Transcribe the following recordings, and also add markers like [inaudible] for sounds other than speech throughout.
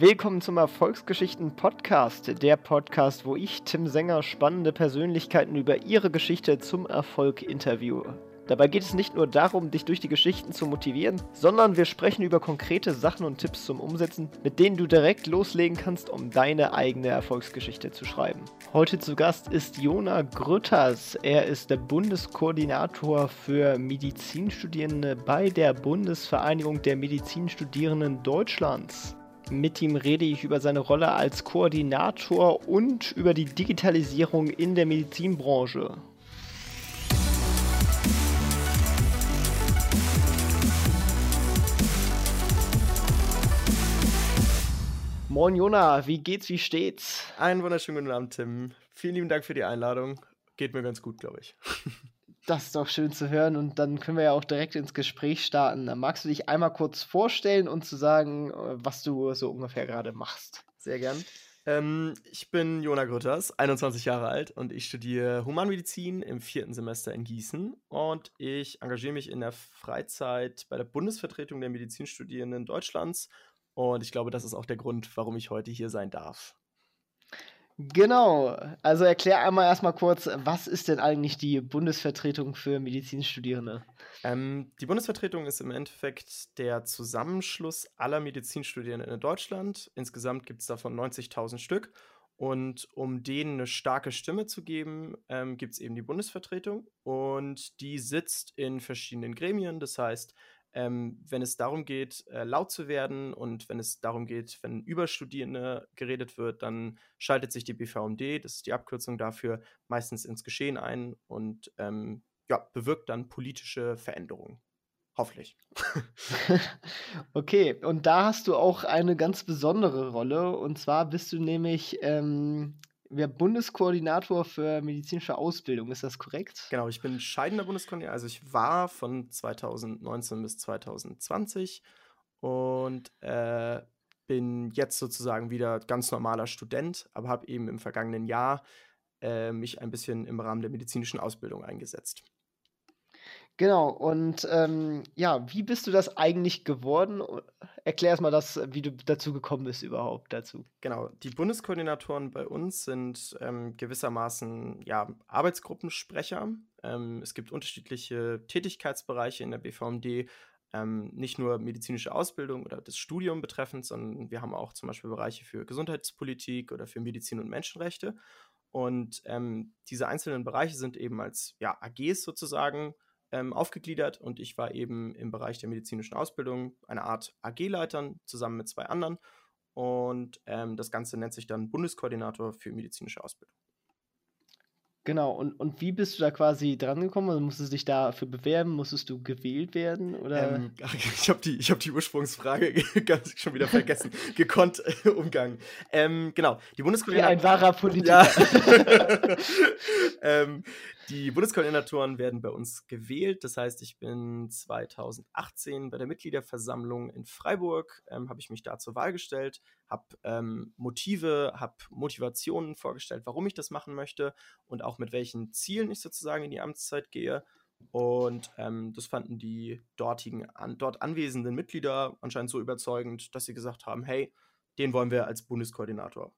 Willkommen zum Erfolgsgeschichten Podcast, der Podcast, wo ich, Tim Sänger, spannende Persönlichkeiten über ihre Geschichte zum Erfolg interviewe. Dabei geht es nicht nur darum, dich durch die Geschichten zu motivieren, sondern wir sprechen über konkrete Sachen und Tipps zum Umsetzen, mit denen du direkt loslegen kannst, um deine eigene Erfolgsgeschichte zu schreiben. Heute zu Gast ist Jona Grütters. Er ist der Bundeskoordinator für Medizinstudierende bei der Bundesvereinigung der Medizinstudierenden Deutschlands. Mit ihm rede ich über seine Rolle als Koordinator und über die Digitalisierung in der Medizinbranche. Moin Jona, wie geht's, wie steht's? Einen wunderschönen guten Abend, Tim. Vielen lieben Dank für die Einladung. Geht mir ganz gut, glaube ich. [laughs] Das ist doch schön zu hören und dann können wir ja auch direkt ins Gespräch starten. Magst du dich einmal kurz vorstellen und zu sagen, äh, was du so ungefähr gerade machst? Sehr gern. Ähm, ich bin Jona Grütters, 21 Jahre alt und ich studiere Humanmedizin im vierten Semester in Gießen und ich engagiere mich in der Freizeit bei der Bundesvertretung der Medizinstudierenden Deutschlands und ich glaube, das ist auch der Grund, warum ich heute hier sein darf. Genau. Also erklär einmal erstmal kurz, was ist denn eigentlich die Bundesvertretung für Medizinstudierende? Ähm, die Bundesvertretung ist im Endeffekt der Zusammenschluss aller Medizinstudierenden in Deutschland. Insgesamt gibt es davon 90.000 Stück. Und um denen eine starke Stimme zu geben, ähm, gibt es eben die Bundesvertretung. Und die sitzt in verschiedenen Gremien. Das heißt, ähm, wenn es darum geht, äh, laut zu werden und wenn es darum geht, wenn über Studierende geredet wird, dann schaltet sich die BVMD, das ist die Abkürzung dafür, meistens ins Geschehen ein und ähm, ja, bewirkt dann politische Veränderungen. Hoffentlich. [laughs] okay, und da hast du auch eine ganz besondere Rolle. Und zwar bist du nämlich ähm, wäre Bundeskoordinator für medizinische Ausbildung, ist das korrekt? Genau, ich bin scheidender Bundeskoordinator. Also ich war von 2019 bis 2020 und äh, bin jetzt sozusagen wieder ganz normaler Student, aber habe eben im vergangenen Jahr äh, mich ein bisschen im Rahmen der medizinischen Ausbildung eingesetzt. Genau, und ähm, ja, wie bist du das eigentlich geworden? Erklär erst mal das, wie du dazu gekommen bist überhaupt dazu. Genau, die Bundeskoordinatoren bei uns sind ähm, gewissermaßen ja, Arbeitsgruppensprecher. Ähm, es gibt unterschiedliche Tätigkeitsbereiche in der BVMD, ähm, nicht nur medizinische Ausbildung oder das Studium betreffend, sondern wir haben auch zum Beispiel Bereiche für Gesundheitspolitik oder für Medizin und Menschenrechte. Und ähm, diese einzelnen Bereiche sind eben als ja, AGs sozusagen ähm, aufgegliedert und ich war eben im Bereich der medizinischen Ausbildung eine Art AG-Leitern zusammen mit zwei anderen und ähm, das Ganze nennt sich dann Bundeskoordinator für medizinische Ausbildung. Genau, und, und wie bist du da quasi drangekommen? Also musstest du dich dafür bewerben? Musstest du gewählt werden? Oder? Ähm, ich habe die, hab die Ursprungsfrage [laughs] ganz schon wieder vergessen. [laughs] Gekonnt äh, umgangen. Ähm, genau, die Bundeskoordinatoren. Wie ein wahrer Politiker. Ja. [laughs] ähm, die Bundeskoordinatoren werden bei uns gewählt. Das heißt, ich bin 2018 bei der Mitgliederversammlung in Freiburg, ähm, habe ich mich da zur Wahl gestellt, habe ähm, Motive, habe Motivationen vorgestellt, warum ich das machen möchte und auch mit welchen Zielen ich sozusagen in die Amtszeit gehe. Und ähm, das fanden die dortigen, an, dort anwesenden Mitglieder anscheinend so überzeugend, dass sie gesagt haben, hey, den wollen wir als Bundeskoordinator.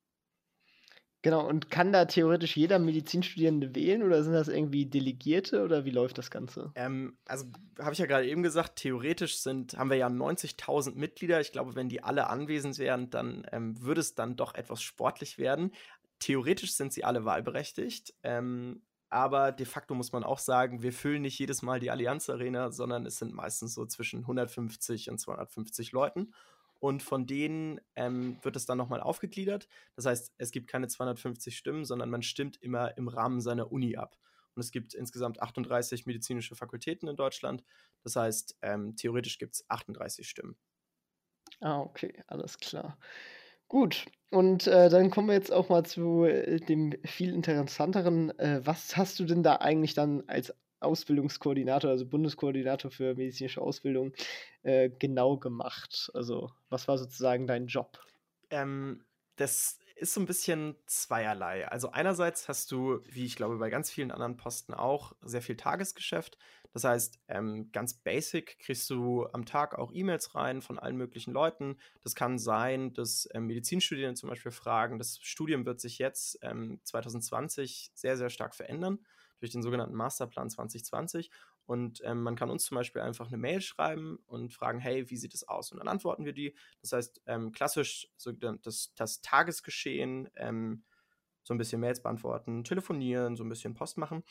Genau, und kann da theoretisch jeder Medizinstudierende wählen oder sind das irgendwie Delegierte oder wie läuft das Ganze? Ähm, also habe ich ja gerade eben gesagt, theoretisch sind, haben wir ja 90.000 Mitglieder. Ich glaube, wenn die alle anwesend wären, dann ähm, würde es dann doch etwas sportlich werden. Theoretisch sind sie alle wahlberechtigt, ähm, aber de facto muss man auch sagen, wir füllen nicht jedes Mal die Allianz Arena, sondern es sind meistens so zwischen 150 und 250 Leuten und von denen ähm, wird es dann nochmal aufgegliedert. Das heißt, es gibt keine 250 Stimmen, sondern man stimmt immer im Rahmen seiner Uni ab. Und es gibt insgesamt 38 medizinische Fakultäten in Deutschland. Das heißt, ähm, theoretisch gibt es 38 Stimmen. Ah, okay, alles klar. Gut, und äh, dann kommen wir jetzt auch mal zu äh, dem viel interessanteren. Äh, was hast du denn da eigentlich dann als Ausbildungskoordinator, also Bundeskoordinator für medizinische Ausbildung, äh, genau gemacht? Also, was war sozusagen dein Job? Ähm, das ist so ein bisschen zweierlei. Also einerseits hast du, wie ich glaube bei ganz vielen anderen Posten auch, sehr viel Tagesgeschäft. Das heißt, ähm, ganz basic kriegst du am Tag auch E-Mails rein von allen möglichen Leuten. Das kann sein, dass ähm, Medizinstudierende zum Beispiel fragen, das Studium wird sich jetzt ähm, 2020 sehr, sehr stark verändern durch den sogenannten Masterplan 2020. Und ähm, man kann uns zum Beispiel einfach eine Mail schreiben und fragen, hey, wie sieht es aus? Und dann antworten wir die. Das heißt, ähm, klassisch so das, das Tagesgeschehen, ähm, so ein bisschen Mails beantworten, telefonieren, so ein bisschen Post machen.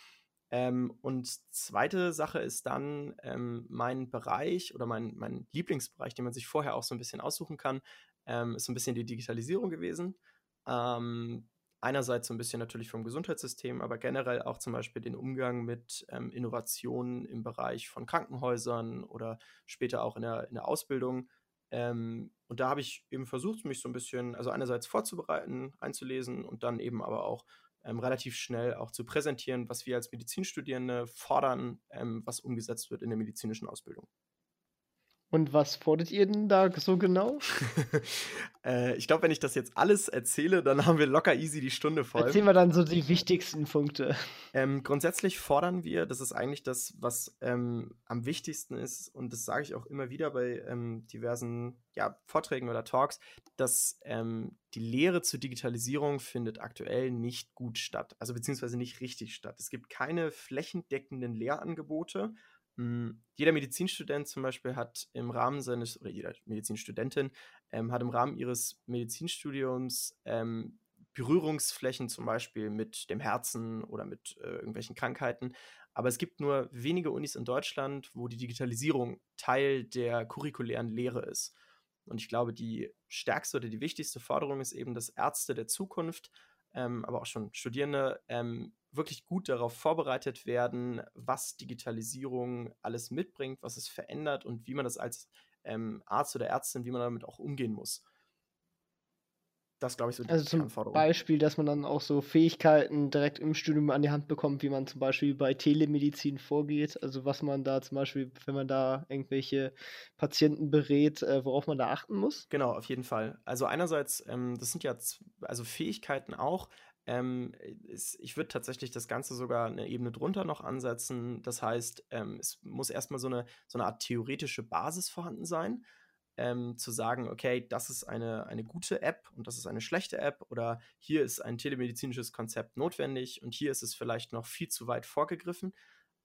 Ähm, und zweite Sache ist dann ähm, mein Bereich oder mein, mein Lieblingsbereich, den man sich vorher auch so ein bisschen aussuchen kann, ähm, ist so ein bisschen die Digitalisierung gewesen. Ähm, einerseits so ein bisschen natürlich vom Gesundheitssystem, aber generell auch zum Beispiel den Umgang mit ähm, Innovationen im Bereich von Krankenhäusern oder später auch in der, in der Ausbildung. Ähm, und da habe ich eben versucht, mich so ein bisschen, also einerseits vorzubereiten, einzulesen und dann eben aber auch ähm, relativ schnell auch zu präsentieren, was wir als Medizinstudierende fordern, ähm, was umgesetzt wird in der medizinischen Ausbildung. Und was fordert ihr denn da so genau? [laughs] äh, ich glaube, wenn ich das jetzt alles erzähle, dann haben wir locker easy die Stunde voll. Erzählen wir dann so die wichtigsten Punkte. Ähm, grundsätzlich fordern wir, das ist eigentlich das, was ähm, am wichtigsten ist, und das sage ich auch immer wieder bei ähm, diversen ja, Vorträgen oder Talks, dass ähm, die Lehre zur Digitalisierung findet aktuell nicht gut statt, also beziehungsweise nicht richtig statt. Es gibt keine flächendeckenden Lehrangebote jeder Medizinstudent zum Beispiel hat im Rahmen seines, oder jeder Medizinstudentin ähm, hat im Rahmen ihres Medizinstudiums ähm, Berührungsflächen zum Beispiel mit dem Herzen oder mit äh, irgendwelchen Krankheiten. Aber es gibt nur wenige Unis in Deutschland, wo die Digitalisierung Teil der curriculären Lehre ist. Und ich glaube, die stärkste oder die wichtigste Forderung ist eben, dass Ärzte der Zukunft, ähm, aber auch schon Studierende, ähm, wirklich gut darauf vorbereitet werden, was Digitalisierung alles mitbringt, was es verändert und wie man das als ähm, Arzt oder Ärztin, wie man damit auch umgehen muss. Das glaube ich so die Also zum Beispiel, dass man dann auch so Fähigkeiten direkt im Studium an die Hand bekommt, wie man zum Beispiel bei Telemedizin vorgeht. Also was man da zum Beispiel, wenn man da irgendwelche Patienten berät, äh, worauf man da achten muss. Genau, auf jeden Fall. Also einerseits, ähm, das sind ja also Fähigkeiten auch, ähm, ist, ich würde tatsächlich das Ganze sogar eine Ebene drunter noch ansetzen. Das heißt, ähm, es muss erstmal so eine, so eine Art theoretische Basis vorhanden sein, ähm, zu sagen, okay, das ist eine, eine gute App und das ist eine schlechte App oder hier ist ein telemedizinisches Konzept notwendig und hier ist es vielleicht noch viel zu weit vorgegriffen.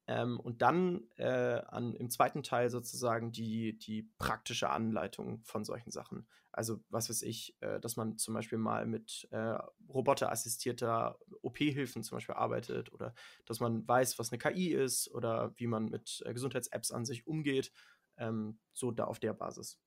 Ähm, und dann äh, an, im zweiten Teil sozusagen die, die praktische Anleitung von solchen Sachen. Also, was weiß ich, äh, dass man zum Beispiel mal mit äh, roboterassistierter OP-Hilfen zum Beispiel arbeitet oder dass man weiß, was eine KI ist oder wie man mit äh, Gesundheits-Apps an sich umgeht. Ähm, so da auf der Basis.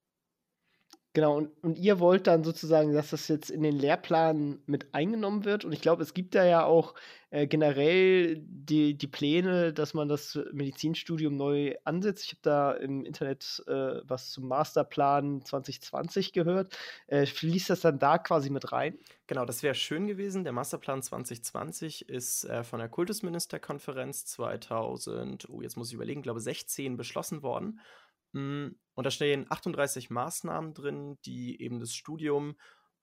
Genau, und, und ihr wollt dann sozusagen, dass das jetzt in den Lehrplan mit eingenommen wird. Und ich glaube, es gibt da ja auch äh, generell die, die Pläne, dass man das Medizinstudium neu ansetzt. Ich habe da im Internet äh, was zum Masterplan 2020 gehört. Äh, fließt das dann da quasi mit rein? Genau, das wäre schön gewesen. Der Masterplan 2020 ist äh, von der Kultusministerkonferenz 2000, oh, jetzt muss ich überlegen, glaube 16 beschlossen worden. Hm, und da stehen 38 Maßnahmen drin, die eben das Studium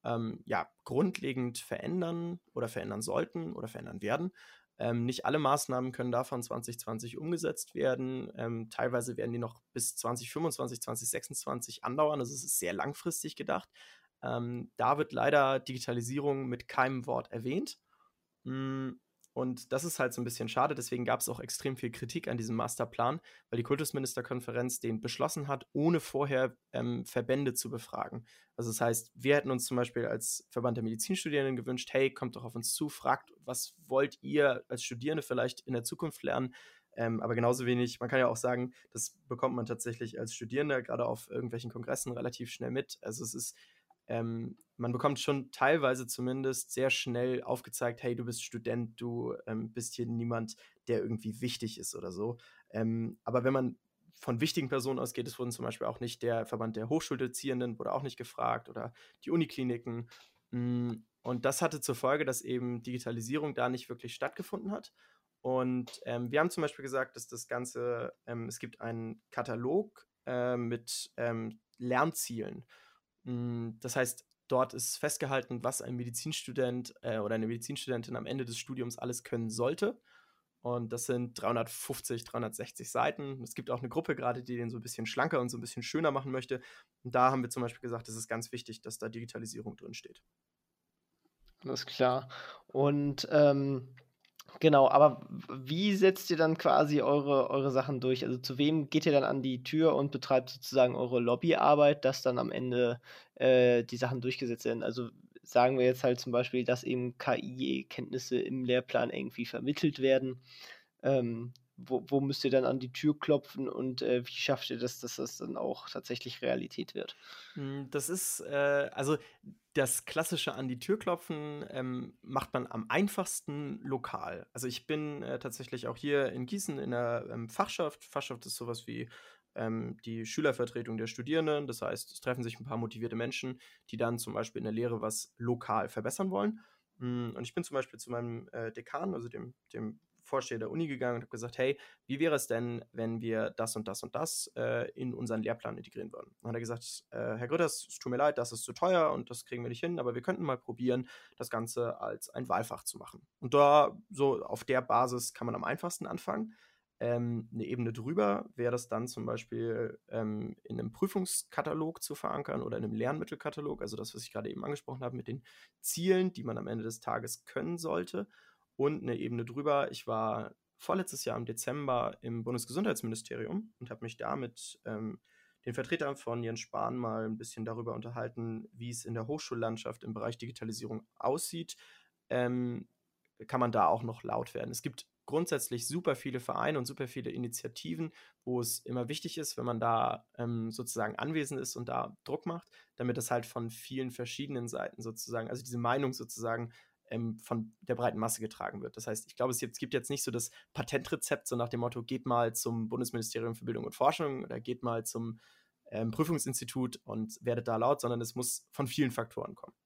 ähm, ja, grundlegend verändern oder verändern sollten oder verändern werden. Ähm, nicht alle Maßnahmen können davon 2020 umgesetzt werden. Ähm, teilweise werden die noch bis 2025, 2026 andauern. Also es ist sehr langfristig gedacht. Ähm, da wird leider Digitalisierung mit keinem Wort erwähnt. Mm, und das ist halt so ein bisschen schade. Deswegen gab es auch extrem viel Kritik an diesem Masterplan, weil die Kultusministerkonferenz den beschlossen hat, ohne vorher ähm, Verbände zu befragen. Also das heißt, wir hätten uns zum Beispiel als Verband der Medizinstudierenden gewünscht, hey, kommt doch auf uns zu, fragt, was wollt ihr als Studierende vielleicht in der Zukunft lernen? Ähm, aber genauso wenig, man kann ja auch sagen, das bekommt man tatsächlich als Studierender gerade auf irgendwelchen Kongressen relativ schnell mit. Also es ist ähm, man bekommt schon teilweise zumindest sehr schnell aufgezeigt, hey, du bist Student, du ähm, bist hier niemand, der irgendwie wichtig ist oder so. Ähm, aber wenn man von wichtigen Personen ausgeht, es wurden zum Beispiel auch nicht der Verband der Hochschuldozierenden, wurde auch nicht gefragt oder die Unikliniken. Mm, und das hatte zur Folge, dass eben Digitalisierung da nicht wirklich stattgefunden hat. Und ähm, wir haben zum Beispiel gesagt, dass das Ganze, ähm, es gibt einen Katalog äh, mit ähm, Lernzielen. Hm, das heißt, Dort ist festgehalten, was ein Medizinstudent äh, oder eine Medizinstudentin am Ende des Studiums alles können sollte. Und das sind 350, 360 Seiten. Es gibt auch eine Gruppe gerade, die den so ein bisschen schlanker und so ein bisschen schöner machen möchte. Und da haben wir zum Beispiel gesagt, es ist ganz wichtig, dass da Digitalisierung drin steht. Alles klar. Und ähm, Genau, aber wie setzt ihr dann quasi eure, eure Sachen durch? Also zu wem geht ihr dann an die Tür und betreibt sozusagen eure Lobbyarbeit, dass dann am Ende äh, die Sachen durchgesetzt werden? Also sagen wir jetzt halt zum Beispiel, dass eben KI-Kenntnisse im Lehrplan irgendwie vermittelt werden. Ähm, wo, wo, müsst ihr dann an die Tür klopfen und äh, wie schafft ihr das, dass das dann auch tatsächlich Realität wird? Hm, das ist, äh, also das klassische an die Tür klopfen ähm, macht man am einfachsten lokal. Also ich bin äh, tatsächlich auch hier in Gießen in der ähm, Fachschaft. Fachschaft ist sowas wie ähm, die Schülervertretung der Studierenden. Das heißt, es treffen sich ein paar motivierte Menschen, die dann zum Beispiel in der Lehre was lokal verbessern wollen. Hm, und ich bin zum Beispiel zu meinem äh, Dekan, also dem, dem Vorsteher der Uni gegangen und habe gesagt, hey, wie wäre es denn, wenn wir das und das und das äh, in unseren Lehrplan integrieren würden? Und dann hat er gesagt, äh, Herr Grütters, es tut mir leid, das ist zu teuer und das kriegen wir nicht hin, aber wir könnten mal probieren, das Ganze als ein Wahlfach zu machen. Und da, so auf der Basis kann man am einfachsten anfangen. Ähm, eine Ebene drüber wäre das dann zum Beispiel ähm, in einem Prüfungskatalog zu verankern oder in einem Lernmittelkatalog, also das, was ich gerade eben angesprochen habe, mit den Zielen, die man am Ende des Tages können sollte und eine Ebene drüber. Ich war vorletztes Jahr im Dezember im Bundesgesundheitsministerium und habe mich da mit ähm, den Vertretern von Jens Spahn mal ein bisschen darüber unterhalten, wie es in der Hochschullandschaft im Bereich Digitalisierung aussieht. Ähm, kann man da auch noch laut werden. Es gibt grundsätzlich super viele Vereine und super viele Initiativen, wo es immer wichtig ist, wenn man da ähm, sozusagen anwesend ist und da Druck macht, damit das halt von vielen verschiedenen Seiten sozusagen, also diese Meinung sozusagen ähm, von der breiten Masse getragen wird. Das heißt, ich glaube, es gibt jetzt nicht so das Patentrezept, so nach dem Motto, geht mal zum Bundesministerium für Bildung und Forschung oder geht mal zum ähm, Prüfungsinstitut und werdet da laut, sondern es muss von vielen Faktoren kommen.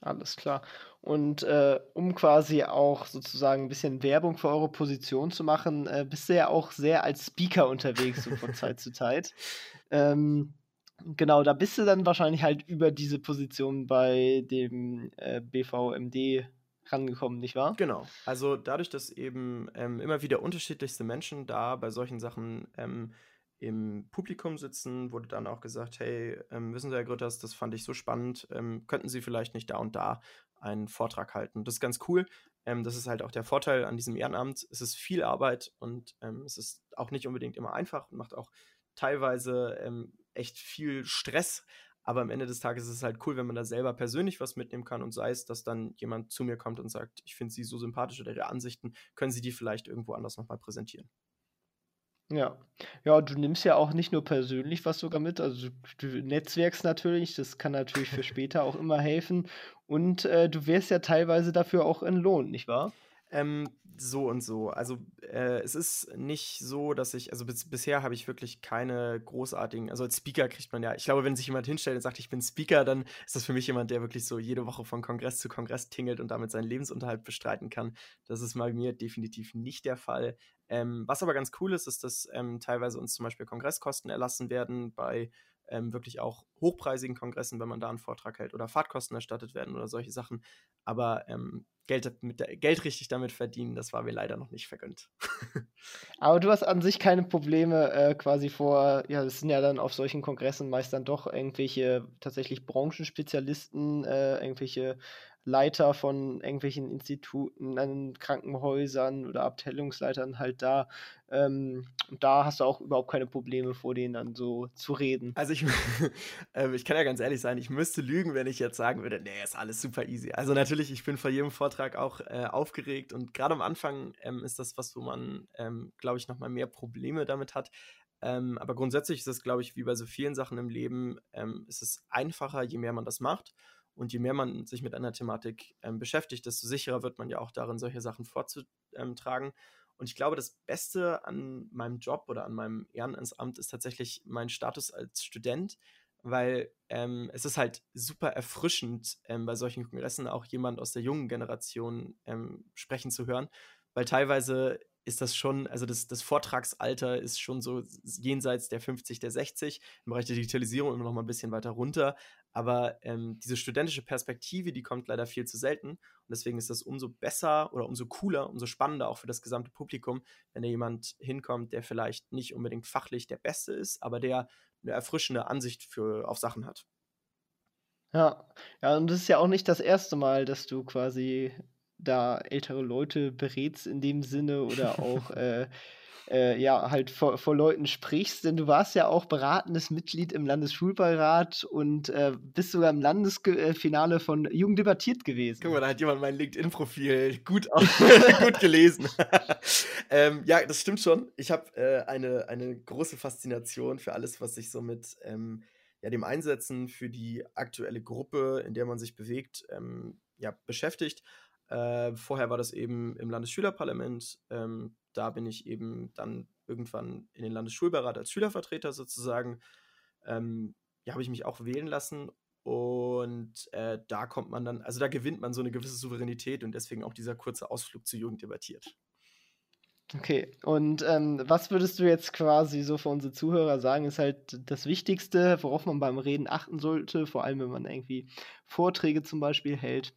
Alles klar. Und äh, um quasi auch sozusagen ein bisschen Werbung für eure Position zu machen, äh, bist du ja auch sehr als Speaker unterwegs, so von Zeit zu Zeit. [laughs] Ähm, Genau, da bist du dann wahrscheinlich halt über diese Position bei dem äh, BVMD rangekommen, nicht wahr? Genau. Also dadurch, dass eben ähm, immer wieder unterschiedlichste Menschen da bei solchen Sachen ähm, im Publikum sitzen, wurde dann auch gesagt, hey, ähm, wissen Sie, Herr Grütters, das fand ich so spannend, ähm, könnten Sie vielleicht nicht da und da einen Vortrag halten. Das ist ganz cool. Ähm, das ist halt auch der Vorteil an diesem Ehrenamt. Es ist viel Arbeit und ähm, es ist auch nicht unbedingt immer einfach und macht auch teilweise echt viel Stress. Aber am Ende des Tages ist es halt cool, wenn man da selber persönlich was mitnehmen kann und sei es, dass dann jemand zu mir kommt und sagt, ich finde sie so sympathisch oder ihre Ansichten, können sie die vielleicht irgendwo anders nochmal präsentieren. Ja. Ja, du nimmst ja auch nicht nur persönlich was sogar mit, also du netzwerkst natürlich, das kann natürlich für [laughs] später auch immer helfen. Und äh, du wirst ja teilweise dafür auch entlohnt, nicht wahr? Ähm, so und so. Also äh, es ist nicht so, dass ich, also bis, bisher habe ich wirklich keine großartigen, also als Speaker kriegt man ja, ich glaube, wenn sich jemand hinstellt und sagt, ich bin Speaker, dann ist das für mich jemand, der wirklich so jede Woche von Kongress zu Kongress tingelt und damit seinen Lebensunterhalt bestreiten kann. Das ist bei mir definitiv nicht der Fall. Ähm, was aber ganz cool ist, ist, dass ähm, teilweise uns zum Beispiel Kongresskosten erlassen werden bei ähm, wirklich auch hochpreisigen Kongressen, wenn man da einen Vortrag hält oder Fahrtkosten erstattet werden oder solche Sachen. Aber ähm, Geld, mit Geld richtig damit verdienen, das war mir leider noch nicht vergönnt. [laughs] Aber du hast an sich keine Probleme äh, quasi vor, ja, das sind ja dann auf solchen Kongressen meist dann doch irgendwelche tatsächlich Branchenspezialisten, äh, irgendwelche Leiter von irgendwelchen Instituten, an Krankenhäusern oder Abteilungsleitern halt da. Ähm, und da hast du auch überhaupt keine Probleme, vor denen dann so zu reden. Also ich, [laughs] äh, ich kann ja ganz ehrlich sein, ich müsste lügen, wenn ich jetzt sagen würde, nee, ist alles super easy. Also natürlich, ich bin vor jedem Vortrag auch äh, aufgeregt und gerade am Anfang ähm, ist das was, wo man, ähm, glaube ich, nochmal mehr Probleme damit hat. Ähm, aber grundsätzlich ist es, glaube ich, wie bei so vielen Sachen im Leben, ähm, ist es einfacher, je mehr man das macht. Und je mehr man sich mit einer Thematik ähm, beschäftigt, desto sicherer wird man ja auch darin, solche Sachen vorzutragen. Und ich glaube, das Beste an meinem Job oder an meinem Ehrenamtsamt ist tatsächlich mein Status als Student, weil ähm, es ist halt super erfrischend, ähm, bei solchen Kongressen auch jemand aus der jungen Generation ähm, sprechen zu hören, weil teilweise ist das schon, also das, das Vortragsalter ist schon so jenseits der 50, der 60, im Bereich der Digitalisierung immer noch mal ein bisschen weiter runter. Aber ähm, diese studentische Perspektive, die kommt leider viel zu selten. Und deswegen ist das umso besser oder umso cooler, umso spannender auch für das gesamte Publikum, wenn da jemand hinkommt, der vielleicht nicht unbedingt fachlich der Beste ist, aber der eine erfrischende Ansicht für, auf Sachen hat. Ja, ja, und das ist ja auch nicht das erste Mal, dass du quasi da ältere Leute berätst in dem Sinne oder [laughs] auch äh, äh, ja halt vor, vor Leuten sprichst, denn du warst ja auch beratendes Mitglied im Landesschulbeirat und äh, bist sogar im Landesfinale von Jugend debattiert gewesen. Guck mal, da hat jemand mein LinkedIn-Profil gut, [laughs] [laughs] gut gelesen. Ähm, ja, das stimmt schon. Ich habe äh, eine, eine große Faszination für alles, was sich so mit ähm, ja, dem Einsetzen für die aktuelle Gruppe, in der man sich bewegt, ähm, ja, beschäftigt. Äh, vorher war das eben im Landesschülerparlament. Ähm, da bin ich eben dann irgendwann in den Landesschulbeirat als Schülervertreter sozusagen. Ähm, ja, habe ich mich auch wählen lassen und äh, da kommt man dann, also da gewinnt man so eine gewisse Souveränität und deswegen auch dieser kurze Ausflug zur Jugend debattiert. Okay, und ähm, was würdest du jetzt quasi so für unsere Zuhörer sagen, ist halt das Wichtigste, worauf man beim Reden achten sollte, vor allem wenn man irgendwie Vorträge zum Beispiel hält?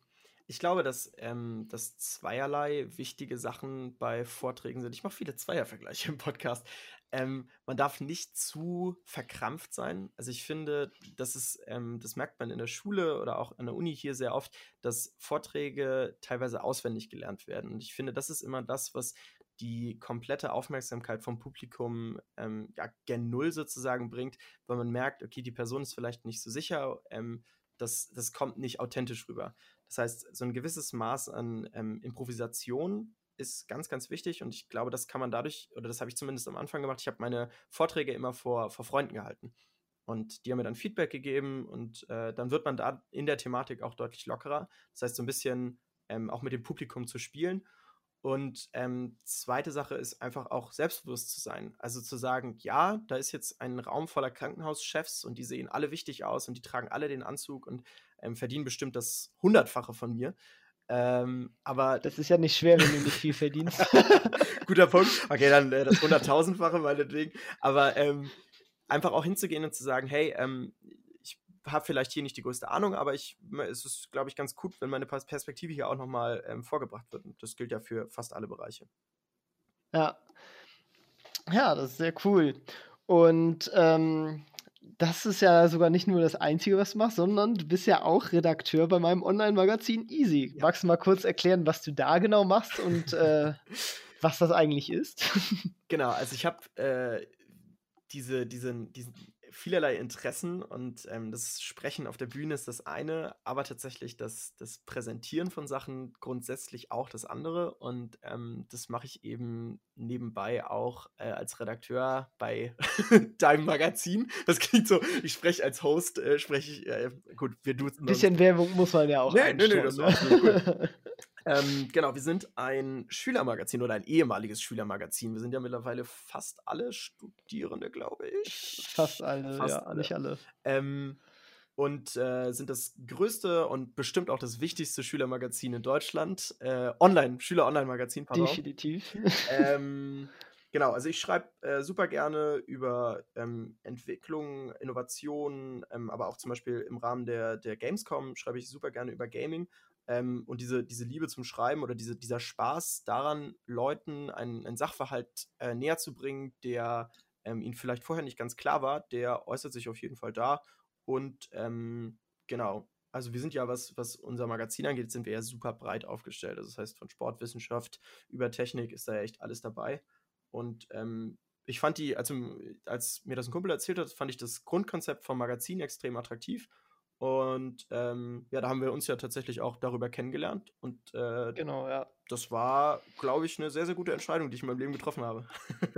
Ich glaube, dass, ähm, dass zweierlei wichtige Sachen bei Vorträgen sind. Ich mache viele Zweiervergleiche im Podcast. Ähm, man darf nicht zu verkrampft sein. Also ich finde, das ist, ähm, das merkt man in der Schule oder auch an der Uni hier sehr oft, dass Vorträge teilweise auswendig gelernt werden. Und ich finde, das ist immer das, was die komplette Aufmerksamkeit vom Publikum ähm, ja, gen Null sozusagen bringt, weil man merkt, okay, die Person ist vielleicht nicht so sicher, ähm, das, das kommt nicht authentisch rüber. Das heißt, so ein gewisses Maß an ähm, Improvisation ist ganz, ganz wichtig und ich glaube, das kann man dadurch, oder das habe ich zumindest am Anfang gemacht, ich habe meine Vorträge immer vor, vor Freunden gehalten. Und die haben mir dann Feedback gegeben und äh, dann wird man da in der Thematik auch deutlich lockerer. Das heißt, so ein bisschen ähm, auch mit dem Publikum zu spielen und ähm, zweite Sache ist einfach auch selbstbewusst zu sein. Also zu sagen, ja, da ist jetzt ein Raum voller Krankenhauschefs und die sehen alle wichtig aus und die tragen alle den Anzug und ähm, verdienen bestimmt das Hundertfache von mir. Ähm, aber das ist ja nicht schwer, wenn du nicht viel verdienst. [laughs] Guter Punkt. Okay, dann äh, das Hunderttausendfache meinetwegen. Aber ähm, einfach auch hinzugehen und zu sagen, hey, ähm, habe vielleicht hier nicht die größte Ahnung, aber ich, es ist, glaube ich, ganz gut, wenn meine Perspektive hier auch nochmal ähm, vorgebracht wird. Und das gilt ja für fast alle Bereiche. Ja. Ja, das ist sehr cool. Und ähm, das ist ja sogar nicht nur das Einzige, was du machst, sondern du bist ja auch Redakteur bei meinem Online-Magazin Easy. Ja. Magst du mal kurz erklären, was du da genau machst und äh, [laughs] was das eigentlich ist? Genau, also ich habe äh, diese, diesen, diesen vielerlei Interessen und ähm, das Sprechen auf der Bühne ist das eine, aber tatsächlich das, das Präsentieren von Sachen grundsätzlich auch das andere und ähm, das mache ich eben nebenbei auch äh, als Redakteur bei [laughs] deinem Magazin. Das klingt so, ich spreche als Host, äh, spreche ich, äh, gut, wir duzen. Ein bisschen Werbung muss man ja auch Nee, nee, nee, das war gut. [laughs] Ähm, genau, wir sind ein Schülermagazin oder ein ehemaliges Schülermagazin. Wir sind ja mittlerweile fast alle Studierende, glaube ich. Fast alle, fast ja, alle. nicht alle. Ähm, und äh, sind das größte und bestimmt auch das wichtigste Schülermagazin in Deutschland. Äh, online, Schüler-Online-Magazin, pardon. Definitiv. Ähm, [laughs] genau, also ich schreibe äh, super gerne über ähm, Entwicklung, Innovationen, ähm, aber auch zum Beispiel im Rahmen der, der Gamescom schreibe ich super gerne über Gaming ähm, und diese, diese Liebe zum Schreiben oder diese, dieser Spaß daran, Leuten einen, einen Sachverhalt äh, näher zu bringen, der ähm, ihnen vielleicht vorher nicht ganz klar war, der äußert sich auf jeden Fall da. Und ähm, genau, also wir sind ja, was, was unser Magazin angeht, sind wir ja super breit aufgestellt. Also das heißt, von Sportwissenschaft über Technik ist da ja echt alles dabei. Und ähm, ich fand die, also als mir das ein Kumpel erzählt hat, fand ich das Grundkonzept vom Magazin extrem attraktiv und ähm, ja, da haben wir uns ja tatsächlich auch darüber kennengelernt. Und äh, genau, ja. Das war, glaube ich, eine sehr, sehr gute Entscheidung, die ich in meinem Leben getroffen habe.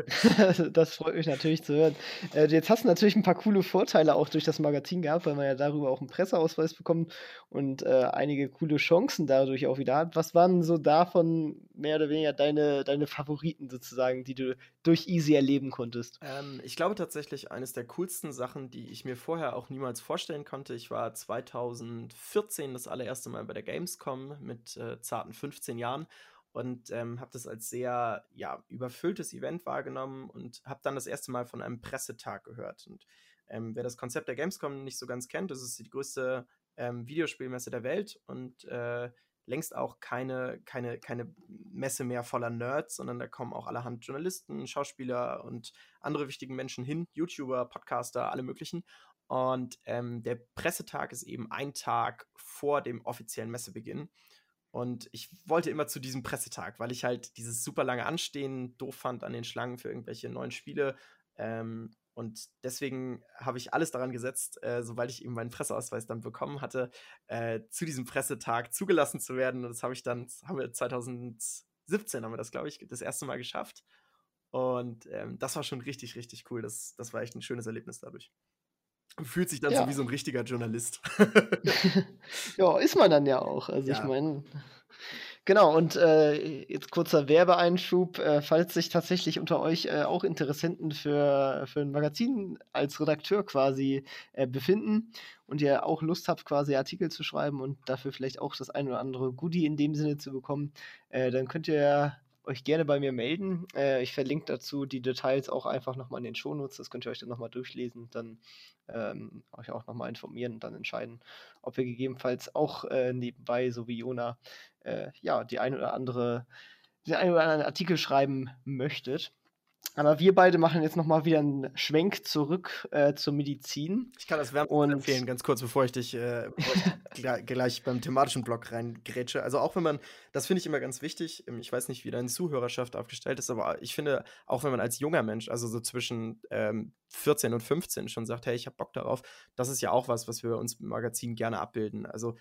[laughs] das freut mich natürlich zu hören. Äh, jetzt hast du natürlich ein paar coole Vorteile auch durch das Magazin gehabt, weil man ja darüber auch einen Presseausweis bekommt und äh, einige coole Chancen dadurch auch wieder hat. Was waren so davon mehr oder weniger deine, deine Favoriten sozusagen, die du durch Easy erleben konntest? Ähm, ich glaube tatsächlich, eines der coolsten Sachen, die ich mir vorher auch niemals vorstellen konnte. Ich war 2014 das allererste Mal bei der Gamescom mit äh, zarten 15 Jahren und ähm, habe das als sehr ja, überfülltes Event wahrgenommen und habe dann das erste Mal von einem Pressetag gehört. Und ähm, wer das Konzept der Gamescom nicht so ganz kennt, das ist die größte ähm, Videospielmesse der Welt und äh, längst auch keine, keine, keine Messe mehr voller Nerds, sondern da kommen auch allerhand Journalisten, Schauspieler und andere wichtigen Menschen hin, YouTuber, Podcaster, alle möglichen. Und ähm, der Pressetag ist eben ein Tag vor dem offiziellen Messebeginn. Und ich wollte immer zu diesem Pressetag, weil ich halt dieses super lange Anstehen doof fand an den Schlangen für irgendwelche neuen Spiele. Ähm, und deswegen habe ich alles daran gesetzt, äh, sobald ich eben meinen Presseausweis dann bekommen hatte, äh, zu diesem Pressetag zugelassen zu werden. Und das habe ich dann, haben wir 2017 haben wir das, glaube ich, das erste Mal geschafft. Und ähm, das war schon richtig, richtig cool. Das, das war echt ein schönes Erlebnis dadurch. Fühlt sich dann ja. so wie so ein richtiger Journalist. [laughs] ja, ist man dann ja auch. Also ja. ich meine, Genau, und äh, jetzt kurzer Werbeeinschub, äh, falls sich tatsächlich unter euch äh, auch Interessenten für, für ein Magazin als Redakteur quasi äh, befinden und ihr auch Lust habt, quasi Artikel zu schreiben und dafür vielleicht auch das ein oder andere Goodie in dem Sinne zu bekommen, äh, dann könnt ihr euch gerne bei mir melden. Äh, ich verlinke dazu die Details auch einfach nochmal in den Shownotes. Das könnt ihr euch dann nochmal durchlesen, dann ähm, euch auch nochmal informieren und dann entscheiden, ob ihr gegebenenfalls auch äh, nebenbei, so wie Jona, äh, ja, die ein oder andere, den ein oder anderen Artikel schreiben möchtet. Aber wir beide machen jetzt nochmal wieder einen Schwenk zurück äh, zur Medizin. Ich kann das wärmstens empfehlen, ganz kurz, bevor ich dich, äh, ich [laughs] gleich beim thematischen Block reingrätsche. Also auch wenn man, das finde ich immer ganz wichtig, ähm, ich weiß nicht, wie deine Zuhörerschaft aufgestellt ist, aber ich finde, auch wenn man als junger Mensch, also so zwischen ähm, 14 und 15 schon sagt, hey, ich habe Bock darauf, das ist ja auch was, was wir uns im Magazin gerne abbilden. Also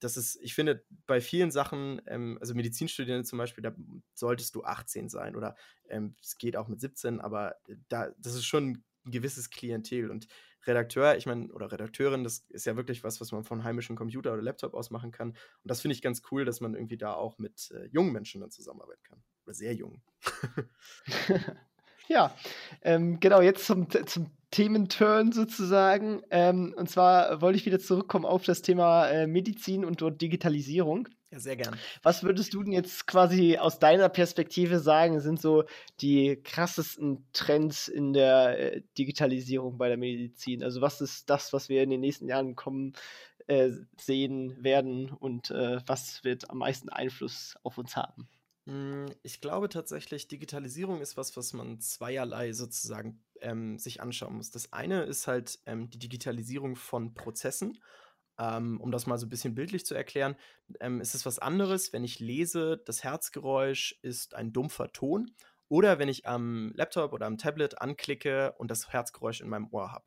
das ist, ich finde, bei vielen Sachen, ähm, also Medizinstudierende zum Beispiel, da solltest du 18 sein oder ähm, es geht auch mit 17, aber da, das ist schon ein gewisses Klientel und Redakteur, ich meine, oder Redakteurin, das ist ja wirklich was, was man von heimischen Computer oder Laptop aus machen kann. Und das finde ich ganz cool, dass man irgendwie da auch mit äh, jungen Menschen dann zusammenarbeiten kann. Oder sehr jung. [laughs] [laughs] ja, ähm, genau, jetzt zum, zum Thementurn sozusagen. Ähm, und zwar wollte ich wieder zurückkommen auf das Thema äh, Medizin und dort Digitalisierung. Ja, sehr gern. Was würdest du denn jetzt quasi aus deiner Perspektive sagen, sind so die krassesten Trends in der äh, Digitalisierung bei der Medizin? Also was ist das, was wir in den nächsten Jahren kommen äh, sehen werden und äh, was wird am meisten Einfluss auf uns haben? Hm, ich glaube tatsächlich, Digitalisierung ist was, was man zweierlei sozusagen ähm, sich anschauen muss. Das eine ist halt ähm, die Digitalisierung von Prozessen. Ähm, um das mal so ein bisschen bildlich zu erklären, ähm, ist es was anderes, wenn ich lese, das Herzgeräusch ist ein dumpfer Ton oder wenn ich am Laptop oder am Tablet anklicke und das Herzgeräusch in meinem Ohr habe.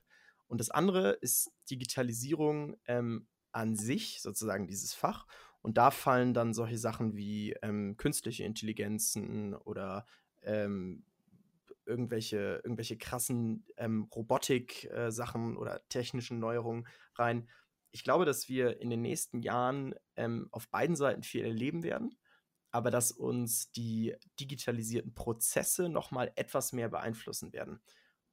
Und das andere ist Digitalisierung ähm, an sich, sozusagen dieses Fach. Und da fallen dann solche Sachen wie ähm, künstliche Intelligenzen oder ähm, irgendwelche, irgendwelche krassen ähm, Robotik-Sachen äh, oder technischen Neuerungen rein. Ich glaube, dass wir in den nächsten Jahren ähm, auf beiden Seiten viel erleben werden, aber dass uns die digitalisierten Prozesse nochmal etwas mehr beeinflussen werden.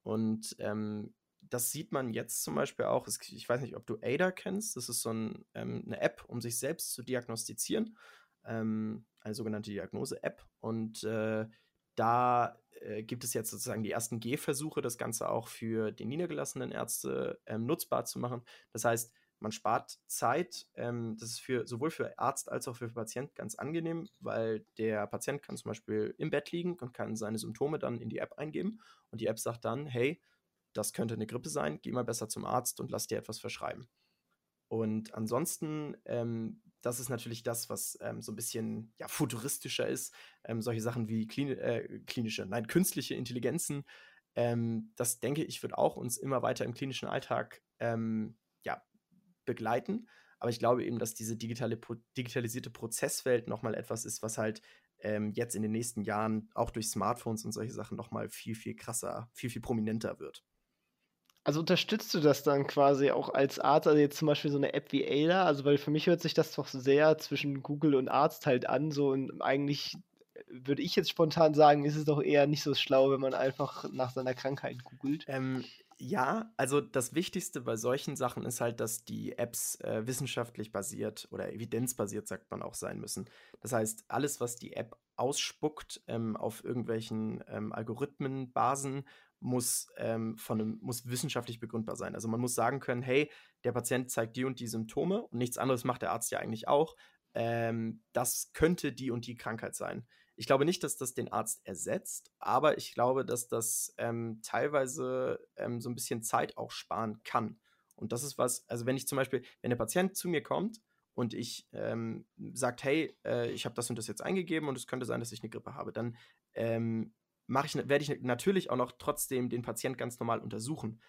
Und ähm, das sieht man jetzt zum Beispiel auch. Ich weiß nicht, ob du ADA kennst. Das ist so ein, ähm, eine App, um sich selbst zu diagnostizieren. Ähm, eine sogenannte Diagnose-App. Und äh, da äh, gibt es jetzt sozusagen die ersten Gehversuche, das Ganze auch für die niedergelassenen Ärzte ähm, nutzbar zu machen. Das heißt, man spart Zeit. Ähm, das ist für, sowohl für Arzt als auch für Patient ganz angenehm, weil der Patient kann zum Beispiel im Bett liegen und kann seine Symptome dann in die App eingeben. Und die App sagt dann, hey, das könnte eine Grippe sein, geh mal besser zum Arzt und lass dir etwas verschreiben. Und ansonsten, ähm, das ist natürlich das, was ähm, so ein bisschen ja, futuristischer ist. Ähm, solche Sachen wie klin äh, klinische, nein, künstliche Intelligenzen. Ähm, das denke ich, wird auch uns immer weiter im klinischen Alltag ähm, ja, begleiten. Aber ich glaube eben, dass diese digitale, digitalisierte Prozesswelt nochmal etwas ist, was halt ähm, jetzt in den nächsten Jahren auch durch Smartphones und solche Sachen nochmal viel, viel krasser, viel, viel prominenter wird. Also unterstützt du das dann quasi auch als Arzt, also jetzt zum Beispiel so eine App wie Ada, also weil für mich hört sich das doch sehr zwischen Google und Arzt halt an, so und eigentlich würde ich jetzt spontan sagen, ist es doch eher nicht so schlau, wenn man einfach nach seiner Krankheit googelt. Ähm, ja, also das Wichtigste bei solchen Sachen ist halt, dass die Apps äh, wissenschaftlich basiert oder evidenzbasiert, sagt man auch, sein müssen. Das heißt, alles, was die App ausspuckt ähm, auf irgendwelchen ähm, Algorithmenbasen muss, ähm, von einem, muss wissenschaftlich begründbar sein. Also man muss sagen können, hey, der Patient zeigt die und die Symptome und nichts anderes macht der Arzt ja eigentlich auch. Ähm, das könnte die und die Krankheit sein. Ich glaube nicht, dass das den Arzt ersetzt, aber ich glaube, dass das ähm, teilweise ähm, so ein bisschen Zeit auch sparen kann. Und das ist was, also wenn ich zum Beispiel, wenn der Patient zu mir kommt und ich ähm, sagt, hey, äh, ich habe das und das jetzt eingegeben und es könnte sein, dass ich eine Grippe habe, dann ähm, ich, werde ich natürlich auch noch trotzdem den Patient ganz normal untersuchen.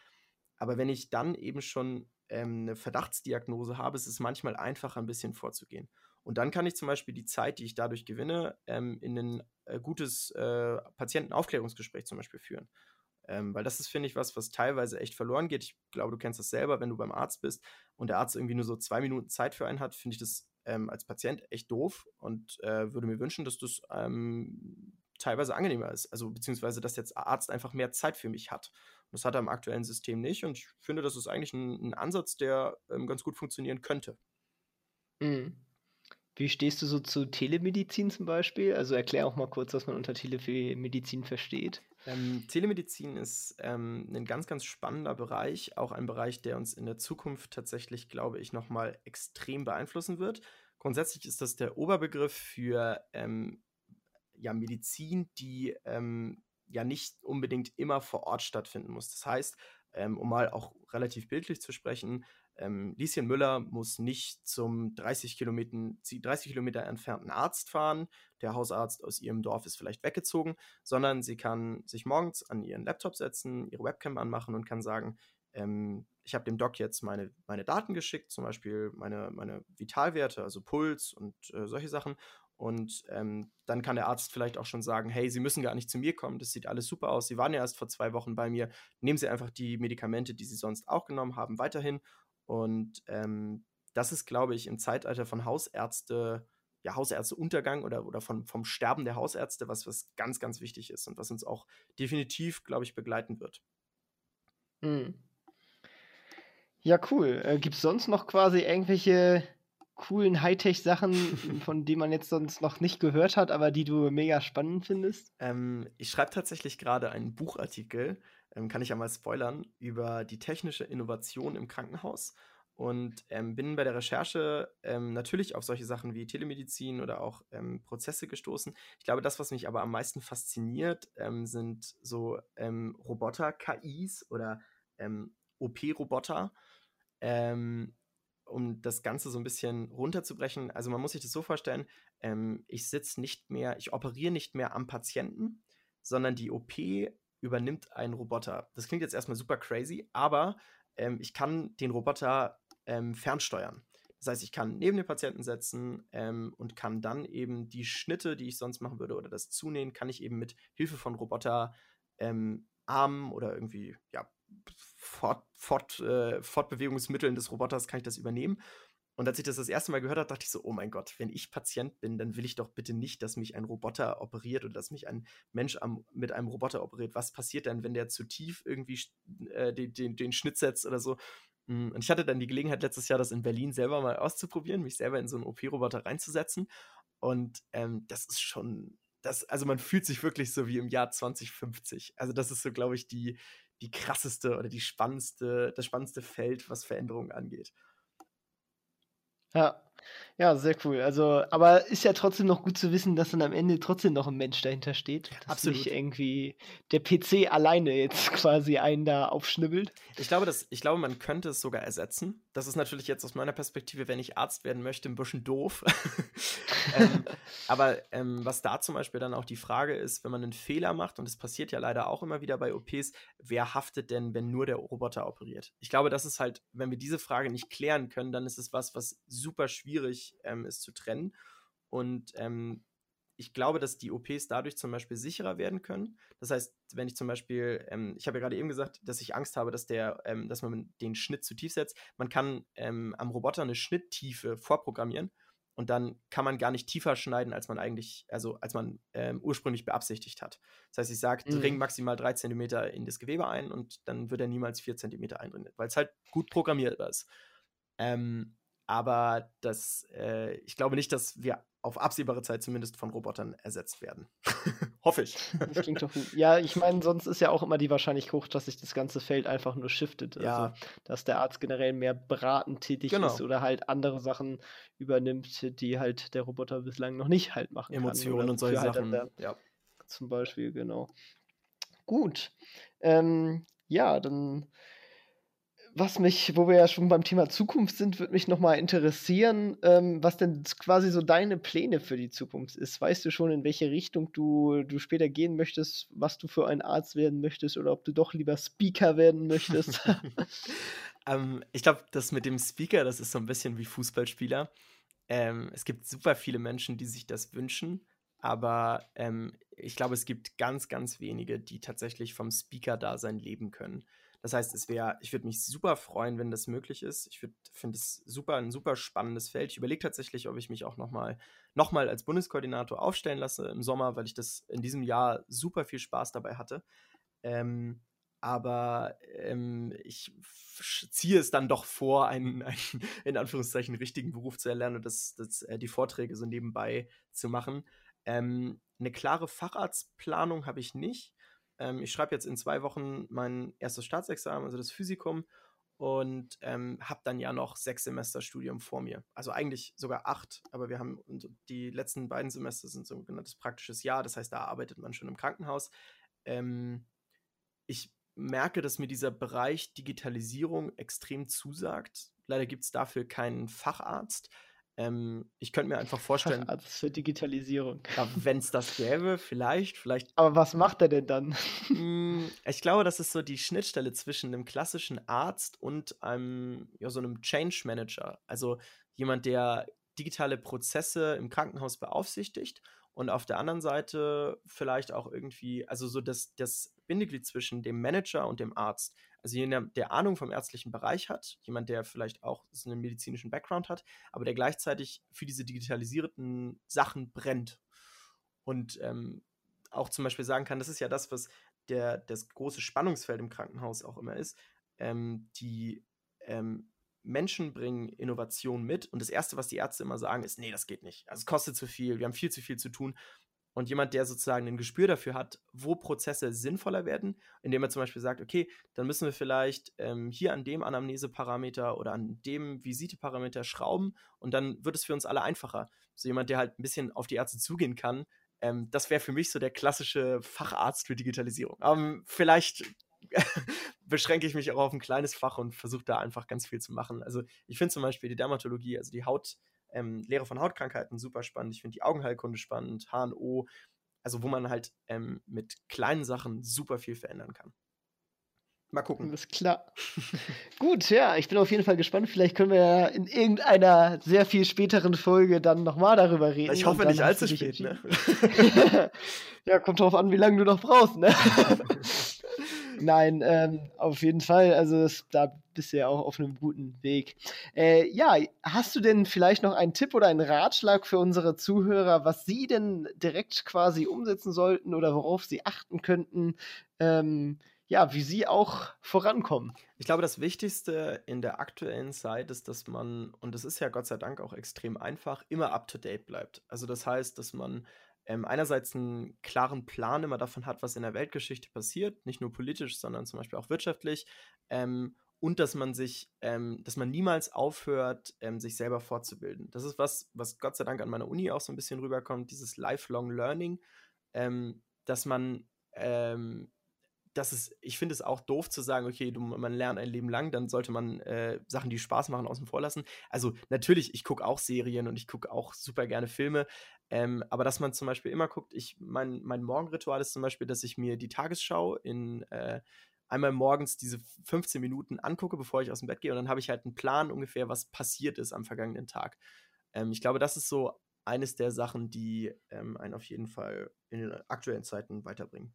Aber wenn ich dann eben schon ähm, eine Verdachtsdiagnose habe, ist es manchmal einfacher, ein bisschen vorzugehen. Und dann kann ich zum Beispiel die Zeit, die ich dadurch gewinne, ähm, in ein äh, gutes äh, Patientenaufklärungsgespräch zum Beispiel führen. Ähm, weil das ist, finde ich, was, was teilweise echt verloren geht. Ich glaube, du kennst das selber, wenn du beim Arzt bist und der Arzt irgendwie nur so zwei Minuten Zeit für einen hat, finde ich das ähm, als Patient echt doof und äh, würde mir wünschen, dass das ähm, teilweise angenehmer ist. Also beziehungsweise, dass jetzt Arzt einfach mehr Zeit für mich hat. Und das hat er im aktuellen System nicht. Und ich finde, das ist eigentlich ein, ein Ansatz, der ähm, ganz gut funktionieren könnte. Mhm. Wie stehst du so zu Telemedizin zum Beispiel? Also erklär auch mal kurz, was man unter Telemedizin versteht. Ähm, Telemedizin ist ähm, ein ganz, ganz spannender Bereich, auch ein Bereich, der uns in der Zukunft tatsächlich, glaube ich, nochmal extrem beeinflussen wird. Grundsätzlich ist das der Oberbegriff für ähm, ja, Medizin, die ähm, ja nicht unbedingt immer vor Ort stattfinden muss. Das heißt, ähm, um mal auch relativ bildlich zu sprechen, ähm, Lieschen Müller muss nicht zum 30 Kilometer, 30 Kilometer entfernten Arzt fahren. Der Hausarzt aus ihrem Dorf ist vielleicht weggezogen, sondern sie kann sich morgens an ihren Laptop setzen, ihre Webcam anmachen und kann sagen, ähm, ich habe dem Doc jetzt meine, meine Daten geschickt, zum Beispiel meine, meine Vitalwerte, also Puls und äh, solche Sachen. Und ähm, dann kann der Arzt vielleicht auch schon sagen, hey, Sie müssen gar nicht zu mir kommen, das sieht alles super aus. Sie waren ja erst vor zwei Wochen bei mir. Nehmen Sie einfach die Medikamente, die Sie sonst auch genommen haben, weiterhin. Und ähm, das ist, glaube ich, im Zeitalter von Hausärzte, ja, Hausärzteuntergang oder, oder von, vom Sterben der Hausärzte, was, was ganz, ganz wichtig ist und was uns auch definitiv, glaube ich, begleiten wird. Hm. Ja, cool. Äh, Gibt es sonst noch quasi irgendwelche coolen Hightech-Sachen, [laughs] von denen man jetzt sonst noch nicht gehört hat, aber die du mega spannend findest? Ähm, ich schreibe tatsächlich gerade einen Buchartikel, ähm, kann ich ja mal spoilern, über die technische Innovation im Krankenhaus und ähm, bin bei der Recherche ähm, natürlich auf solche Sachen wie Telemedizin oder auch ähm, Prozesse gestoßen. Ich glaube, das, was mich aber am meisten fasziniert, ähm, sind so ähm, Roboter-KIs oder ähm, OP-Roboter. Um das Ganze so ein bisschen runterzubrechen. Also man muss sich das so vorstellen, ich sitze nicht mehr, ich operiere nicht mehr am Patienten, sondern die OP übernimmt ein Roboter. Das klingt jetzt erstmal super crazy, aber ähm, ich kann den Roboter ähm, fernsteuern. Das heißt, ich kann neben den Patienten setzen ähm, und kann dann eben die Schnitte, die ich sonst machen würde, oder das Zunähen, kann ich eben mit Hilfe von Roboter ähm, Armen oder irgendwie ja, Fort, Fort, äh, Fortbewegungsmitteln des Roboters kann ich das übernehmen. Und als ich das das erste Mal gehört habe, dachte ich so, oh mein Gott, wenn ich Patient bin, dann will ich doch bitte nicht, dass mich ein Roboter operiert oder dass mich ein Mensch am, mit einem Roboter operiert. Was passiert denn, wenn der zu tief irgendwie äh, den, den, den Schnitt setzt oder so? Hm, und ich hatte dann die Gelegenheit, letztes Jahr das in Berlin selber mal auszuprobieren, mich selber in so einen OP-Roboter reinzusetzen. Und ähm, das ist schon, das, also man fühlt sich wirklich so wie im Jahr 2050. Also das ist so, glaube ich, die, die krasseste oder die spannendste, das spannendste Feld, was Veränderungen angeht. Ja, ja, sehr cool. Also, aber ist ja trotzdem noch gut zu wissen, dass dann am Ende trotzdem noch ein Mensch dahinter steht. Dass Absolut. nicht irgendwie der PC alleine jetzt [laughs] quasi einen da aufschnibbelt. Ich glaube, dass, ich glaube, man könnte es sogar ersetzen. Das ist natürlich jetzt aus meiner Perspektive, wenn ich Arzt werden möchte, ein bisschen doof. [laughs] ähm, aber ähm, was da zum Beispiel dann auch die Frage ist, wenn man einen Fehler macht, und das passiert ja leider auch immer wieder bei OPs, wer haftet denn, wenn nur der Roboter operiert? Ich glaube, das ist halt, wenn wir diese Frage nicht klären können, dann ist es was, was super schwierig ähm, ist zu trennen. Und ähm, ich glaube, dass die OPs dadurch zum Beispiel sicherer werden können. Das heißt, wenn ich zum Beispiel, ähm, ich habe ja gerade eben gesagt, dass ich Angst habe, dass der, ähm, dass man den Schnitt zu tief setzt. Man kann ähm, am Roboter eine Schnitttiefe vorprogrammieren und dann kann man gar nicht tiefer schneiden, als man eigentlich, also als man ähm, ursprünglich beabsichtigt hat. Das heißt, ich sage, mhm. dring maximal drei Zentimeter in das Gewebe ein und dann wird er niemals vier Zentimeter eindringen, weil es halt gut programmierbar ist. Ähm, aber das, äh, ich glaube nicht, dass wir auf absehbare Zeit zumindest von Robotern ersetzt werden. [laughs] Hoffe ich. Das klingt doch gut. Ja, ich meine, sonst ist ja auch immer die Wahrscheinlichkeit hoch, dass sich das ganze Feld einfach nur shiftet. Also, ja. dass der Arzt generell mehr beratend tätig genau. ist oder halt andere Sachen übernimmt, die halt der Roboter bislang noch nicht halt machen Emotionen kann. Emotionen und solche halt Sachen. Der, ja. Zum Beispiel, genau. Gut. Ähm, ja, dann was mich, wo wir ja schon beim Thema Zukunft sind, würde mich nochmal interessieren, ähm, was denn quasi so deine Pläne für die Zukunft ist. Weißt du schon, in welche Richtung du, du später gehen möchtest, was du für ein Arzt werden möchtest oder ob du doch lieber Speaker werden möchtest? [laughs] ähm, ich glaube, das mit dem Speaker, das ist so ein bisschen wie Fußballspieler. Ähm, es gibt super viele Menschen, die sich das wünschen, aber ähm, ich glaube, es gibt ganz, ganz wenige, die tatsächlich vom Speaker-Dasein leben können. Das heißt, es wäre, ich würde mich super freuen, wenn das möglich ist. Ich finde es super, ein super spannendes Feld. Ich überlege tatsächlich, ob ich mich auch nochmal noch mal als Bundeskoordinator aufstellen lasse im Sommer, weil ich das in diesem Jahr super viel Spaß dabei hatte. Ähm, aber ähm, ich ziehe es dann doch vor, einen, [laughs] einen, in Anführungszeichen richtigen Beruf zu erlernen und das, das, äh, die Vorträge so nebenbei zu machen. Ähm, eine klare Facharztplanung habe ich nicht. Ähm, ich schreibe jetzt in zwei Wochen mein erstes Staatsexamen, also das Physikum, und ähm, habe dann ja noch sechs Semester Studium vor mir. Also eigentlich sogar acht, aber wir haben die letzten beiden Semester sind so ein sogenanntes praktisches Jahr, das heißt, da arbeitet man schon im Krankenhaus. Ähm, ich merke, dass mir dieser Bereich Digitalisierung extrem zusagt. Leider gibt es dafür keinen Facharzt. Ähm, ich könnte mir einfach [laughs] vorstellen. Also für Digitalisierung. Ja, Wenn es das gäbe, vielleicht, vielleicht. Aber was macht er denn dann? Hm, ich glaube, das ist so die Schnittstelle zwischen einem klassischen Arzt und einem, ja, so einem Change Manager. Also jemand, der digitale Prozesse im Krankenhaus beaufsichtigt und auf der anderen Seite vielleicht auch irgendwie, also so das, das Bindeglied zwischen dem Manager und dem Arzt. Also jemand, der Ahnung vom ärztlichen Bereich hat, jemand, der vielleicht auch so einen medizinischen Background hat, aber der gleichzeitig für diese digitalisierten Sachen brennt. Und ähm, auch zum Beispiel sagen kann, das ist ja das, was der, das große Spannungsfeld im Krankenhaus auch immer ist. Ähm, die ähm, Menschen bringen Innovation mit und das Erste, was die Ärzte immer sagen, ist, nee, das geht nicht. Also es kostet zu viel, wir haben viel zu viel zu tun. Und jemand, der sozusagen ein Gespür dafür hat, wo Prozesse sinnvoller werden, indem er zum Beispiel sagt, okay, dann müssen wir vielleicht ähm, hier an dem Anamneseparameter oder an dem Visiteparameter schrauben und dann wird es für uns alle einfacher. So jemand, der halt ein bisschen auf die Ärzte zugehen kann, ähm, das wäre für mich so der klassische Facharzt für Digitalisierung. Ähm, vielleicht [laughs] beschränke ich mich auch auf ein kleines Fach und versuche da einfach ganz viel zu machen. Also ich finde zum Beispiel die Dermatologie, also die Haut, ähm, Lehre von Hautkrankheiten super spannend. Ich finde die Augenheilkunde spannend, HNO, also wo man halt ähm, mit kleinen Sachen super viel verändern kann. Mal gucken. Alles klar. [laughs] Gut, ja, ich bin auf jeden Fall gespannt. Vielleicht können wir ja in irgendeiner sehr viel späteren Folge dann nochmal darüber reden. Ich hoffe nicht allzu spät, ne? [laughs] ja, kommt drauf an, wie lange du noch brauchst, ne? [laughs] Nein, ähm, auf jeden Fall. Also das, da bist du ja auch auf einem guten Weg. Äh, ja, hast du denn vielleicht noch einen Tipp oder einen Ratschlag für unsere Zuhörer, was sie denn direkt quasi umsetzen sollten oder worauf sie achten könnten? Ähm, ja, wie sie auch vorankommen. Ich glaube, das Wichtigste in der aktuellen Zeit ist, dass man, und das ist ja Gott sei Dank auch extrem einfach, immer up-to-date bleibt. Also das heißt, dass man ähm, einerseits einen klaren Plan immer davon hat, was in der Weltgeschichte passiert, nicht nur politisch, sondern zum Beispiel auch wirtschaftlich. Ähm, und dass man sich, ähm, dass man niemals aufhört, ähm, sich selber fortzubilden. Das ist was, was Gott sei Dank an meiner Uni auch so ein bisschen rüberkommt, dieses Lifelong Learning, ähm, dass man ähm, das ist, ich finde es auch doof zu sagen, okay, du, man lernt ein Leben lang, dann sollte man äh, Sachen, die Spaß machen, außen vor lassen. Also natürlich, ich gucke auch Serien und ich gucke auch super gerne Filme, ähm, aber dass man zum Beispiel immer guckt, ich, mein, mein Morgenritual ist zum Beispiel, dass ich mir die Tagesschau in äh, einmal morgens diese 15 Minuten angucke, bevor ich aus dem Bett gehe und dann habe ich halt einen Plan ungefähr, was passiert ist am vergangenen Tag. Ähm, ich glaube, das ist so eines der Sachen, die ähm, einen auf jeden Fall in den aktuellen Zeiten weiterbringen.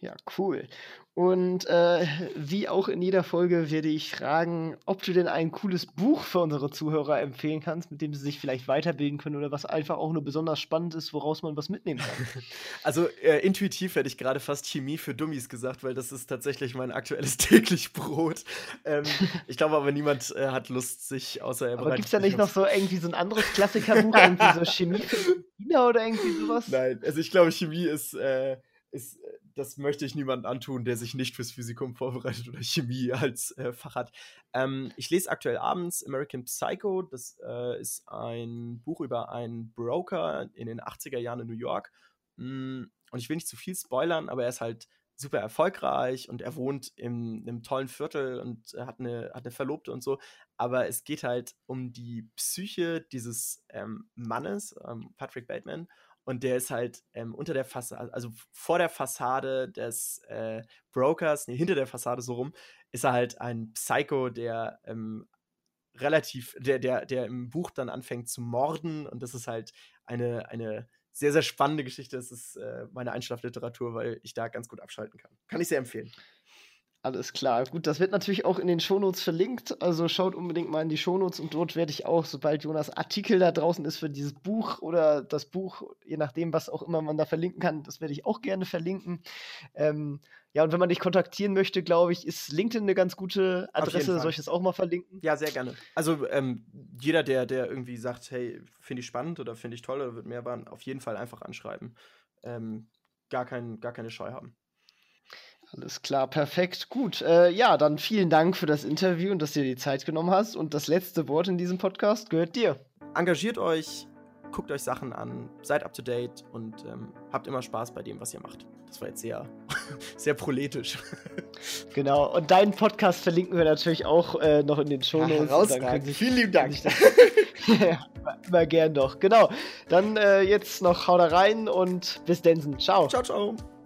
Ja, cool. Und äh, wie auch in jeder Folge werde ich fragen, ob du denn ein cooles Buch für unsere Zuhörer empfehlen kannst, mit dem sie sich vielleicht weiterbilden können oder was einfach auch nur besonders spannend ist, woraus man was mitnehmen kann. [laughs] Also äh, intuitiv hätte ich gerade fast Chemie für Dummies gesagt, weil das ist tatsächlich mein aktuelles [laughs] täglich Brot. Ähm, ich glaube aber, niemand äh, hat Lust, sich außer er Aber gibt es da nicht noch so irgendwie so ein anderes Klassikerbuch, [laughs] irgendwie so Chemie für Kinder oder irgendwie sowas? Nein, also ich glaube, Chemie ist, äh, ist das möchte ich niemandem antun, der sich nicht fürs Physikum vorbereitet oder Chemie [laughs] als äh, Fach hat. Ähm, ich lese aktuell abends American Psycho. Das äh, ist ein Buch über einen Broker in den 80er Jahren in New York. Mm, und ich will nicht zu viel spoilern, aber er ist halt super erfolgreich und er wohnt in einem tollen Viertel und hat eine, hat eine Verlobte und so. Aber es geht halt um die Psyche dieses ähm, Mannes, ähm, Patrick Bateman. Und der ist halt ähm, unter der Fassade, also vor der Fassade des äh, Brokers, nee, hinter der Fassade so rum, ist er halt ein Psycho, der ähm, relativ, der, der, der im Buch dann anfängt zu morden. Und das ist halt eine, eine sehr, sehr spannende Geschichte. Das ist äh, meine Einschlafliteratur, weil ich da ganz gut abschalten kann. Kann ich sehr empfehlen. Alles klar. Gut, das wird natürlich auch in den Shownotes verlinkt. Also schaut unbedingt mal in die Shownotes und dort werde ich auch, sobald Jonas Artikel da draußen ist für dieses Buch oder das Buch, je nachdem, was auch immer man da verlinken kann, das werde ich auch gerne verlinken. Ähm, ja, und wenn man dich kontaktieren möchte, glaube ich, ist LinkedIn eine ganz gute Adresse. Soll ich das auch mal verlinken? Ja, sehr gerne. Also ähm, jeder, der, der irgendwie sagt, hey, finde ich spannend oder finde ich toll oder wird mehr waren, auf jeden Fall einfach anschreiben. Ähm, gar, kein, gar keine Scheu haben. Alles klar, perfekt. Gut. Äh, ja, dann vielen Dank für das Interview und dass du dir die Zeit genommen hast. Und das letzte Wort in diesem Podcast gehört dir. Engagiert euch, guckt euch Sachen an, seid up to date und ähm, habt immer Spaß bei dem, was ihr macht. Das war jetzt sehr, [laughs] sehr proletisch. [laughs] Genau, und deinen Podcast verlinken wir natürlich auch äh, noch in den Show Notes. Ja, Vielen lieben Dank. [laughs] ja, immer gern doch. Genau. Dann äh, jetzt noch hau da rein und bis Densen. Ciao. Ciao, ciao.